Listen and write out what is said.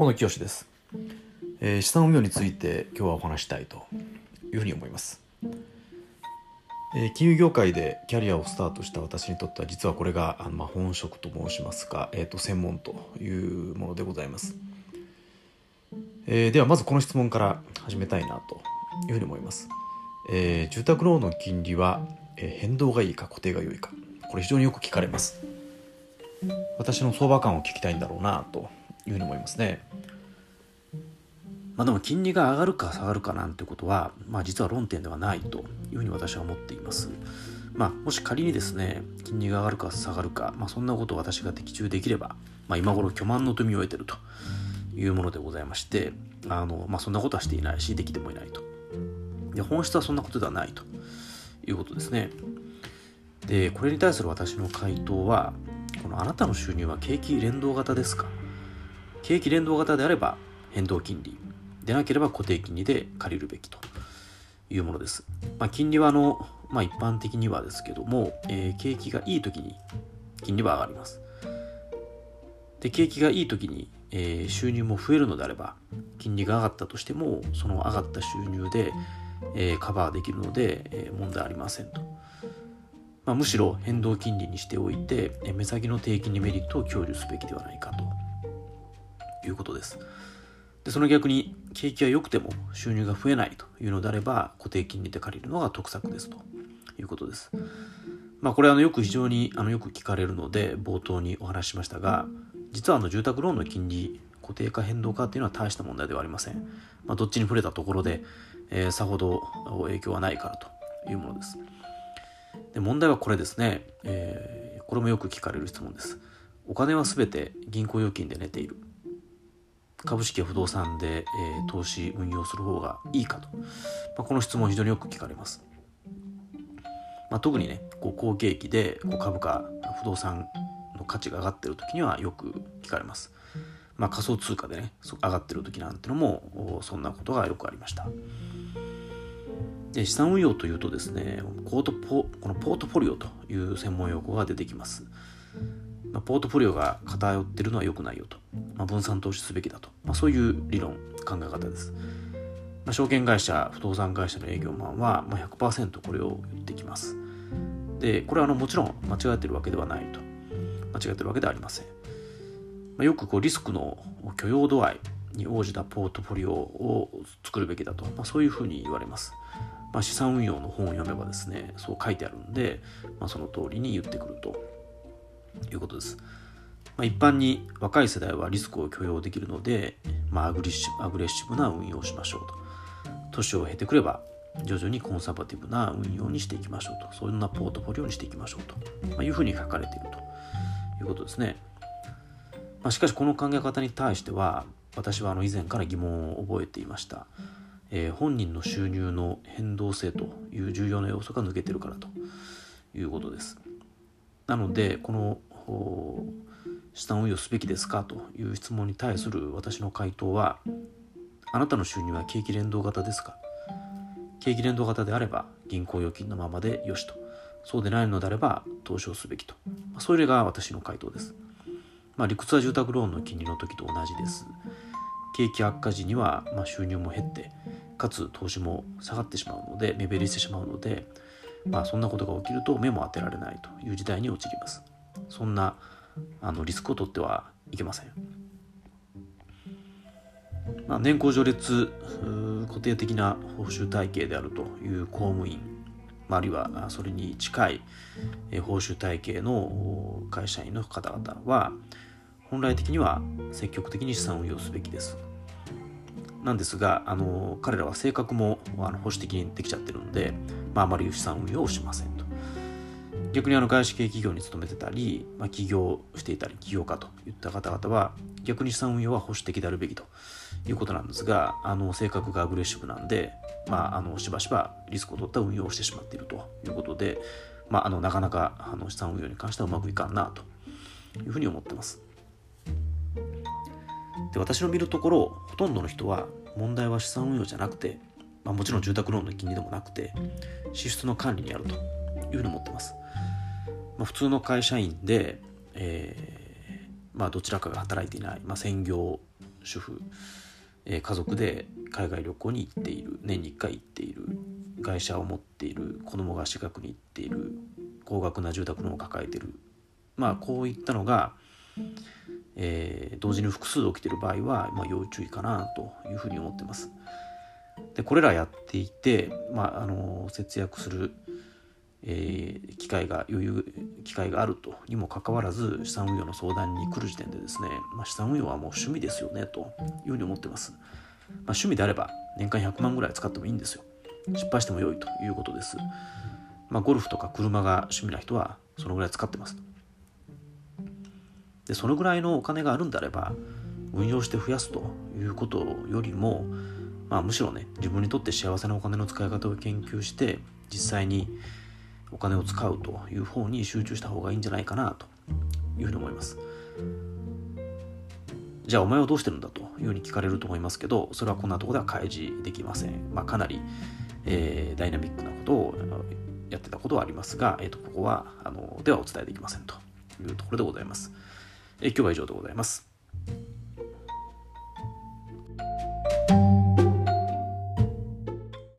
大野清です、えー資産運用について今日はお話したいというふうに思います、えー金融業界でキャリアをスタートした私にとっては実はこれがあのまあ本職と申しますか、えー、と専門というものでございます、えーではまずこの質問から始めたいなというふうに思います、えー住宅ローンの金利は、えー変動がいいか固定が良いか。これ非常によく聞かれます。私の相場感を聞きたいんだろうなというふうに思いますね。まあ、でも金利が上がるか下がるかなんてことは、まあ、実は論点ではないというふうに私は思っています。まあ、もし仮にですね金利が上がるか下がるか、まあ、そんなことを私が的中できれば、まあ、今頃巨万の富を得てるというものでございましてあの、まあ、そんなことはしていないしできてもいないと。で本質はそんなことではないということですね。でこれに対する私の回答はこのあなたの収入は景気連動型ですか？景気連動型であれば変動金利。でなければ固定金利で借りるべきというものです。まあ、金利はあの、まあ、一般的にはですけども、えー景気がいい時に金利は上がります。で景気がいい時に、えー収入も増えるのであれば金利が上がったとしてもその上がった収入で、えーカバーできるので、えー問題ありませんと。まあ、むしろ変動金利にしておいてえ目先の低金利メリットを享受すべきではないかということです。でその逆に景気が良くても収入が増えないというのであれば固定金利で借りるのが得策ですということです。まあこれはあのよく非常にあのよく聞かれるので冒頭にお話ししましたが実はあの住宅ローンの金利固定化変動化っていうのは大した問題ではありません。まあ、どっちに触れたところで、えーさほど影響はないからというものです。で問題はこれですね、えーこれもよく聞かれる質問です。お金はすべて銀行預金で寝ている。株式や不動産で、えー投資運用する方がいいかと、まあ、この質問非常によく聞かれます、まあ、特にねこう好景気でこう株価不動産の価値が上がってる時にはよく聞かれます、まあ、仮想通貨でねそ上がってる時なんてのもおそんなことがよくありました。で資産運用というとですねコートポこのポートフォリオという専門用語が出てきますまあ、ポートフォリオが偏ってるのは良くないよと、まあ、分散投資すべきだと、まあ、そういう理論考え方です、まあ、証券会社不動産会社の営業マンは、まあ、100%これを言ってきます。でこれはあのもちろん間違ってるわけではないと。間違ってるわけではありません、まあ、よくこうリスクの許容度合いに応じたポートフォリオを作るべきだと、まあ、そういうふうに言われます。まあ、資産運用の本を読めばですねそう書いてあるんで、まあ、その通りに言ってくると。いうことです。まあ、一般に若い世代はリスクを許容できるので、まあ、アグレッシブアグレッシブな運用をしましょうと。年を経てくれば徐々にコンサバティブな運用にしていきましょうと。そんなポートフォリオにしていきましょうと、まあ、いうふうに書かれているということですね。まあ、しかしこの考え方に対しては私はあの以前から疑問を覚えていました。えー本人の収入の変動性という重要な要素が抜けてるからということです。なのでこのお資産運用すべきですかという質問に対する私の回答はあなたの収入は景気連動型ですか？景気連動型であれば銀行預金のままでよしと。そうでないのであれば投資をすべきと、まあ、それが私の回答です、まあ、理屈は住宅ローンの金利の時と同じです。景気悪化時にはまあ収入も減ってかつ投資も下がってしまうので目減りしてしまうのでまあ、そんなことが起きると目も当てられないという事態に陥ります。そんなあのリスクを取ってはいけません。まあ、年功序列固定的な報酬体系であるという公務員、あ、るいはそれに近い報酬体系の会社員の方々は本来的には積極的に資産運用すべきです。なんですが、あの彼らは性格もあの保守的にできちゃってるんで、まあ、あまり資産運用をしませんと。逆にあの外資系企業に勤めてたり、まあ、起業していたり起業家といった方々は逆に資産運用は保守的であるべきということなんですがあの性格がアグレッシブなんで、まあ、あのしばしばリスクを取った運用をしてしまっているということで、まあ、あのなかなかあの資産運用に関してはうまくいかんなというふうに思ってます。で私の見るところほとんどの人は問題は資産運用じゃなくて、まあ、もちろん住宅ローンの金利でもなくて支出の管理にあるというふうに思ってます。まあ、普通の会社員で、えーまあ、どちらかが働いていない、まあ、専業主婦、えー、家族で海外旅行に行っている年に1回行っている会社を持っている子供が私学に行っている高額な住宅ローンを抱えているまあこういったのが、えー、同時に複数起きてる場合は、まあ、要注意かなというふうに思ってます。でこれらやっていて、まあ、あの節約する、えー、機会が余裕機会があるとにもかかわらず資産運用の相談に来る時点でですね、まあ、資産運用はもう趣味ですよねというふうに思ってます。まあ、趣味であれば年間100万ぐらい使ってもいいんですよ。失敗しても良いということです。まあ、ゴルフとか車が趣味な人はそのぐらい使ってます。でそのぐらいのお金があるんであれば運用して増やすということよりも、まあ、むしろね自分にとって幸せなお金の使い方を研究して実際にお金を使うという方に集中した方がいいんじゃないかなというふうに思います。じゃあお前はどうしてるんだというふうに聞かれると思いますけどそれはこんなとこでは開示できません。まあ、かなり、えー、ダイナミックなことをやってたことはありますが、えー、とここはあのではお伝えできませんというところでございます。え今日は以上でございます。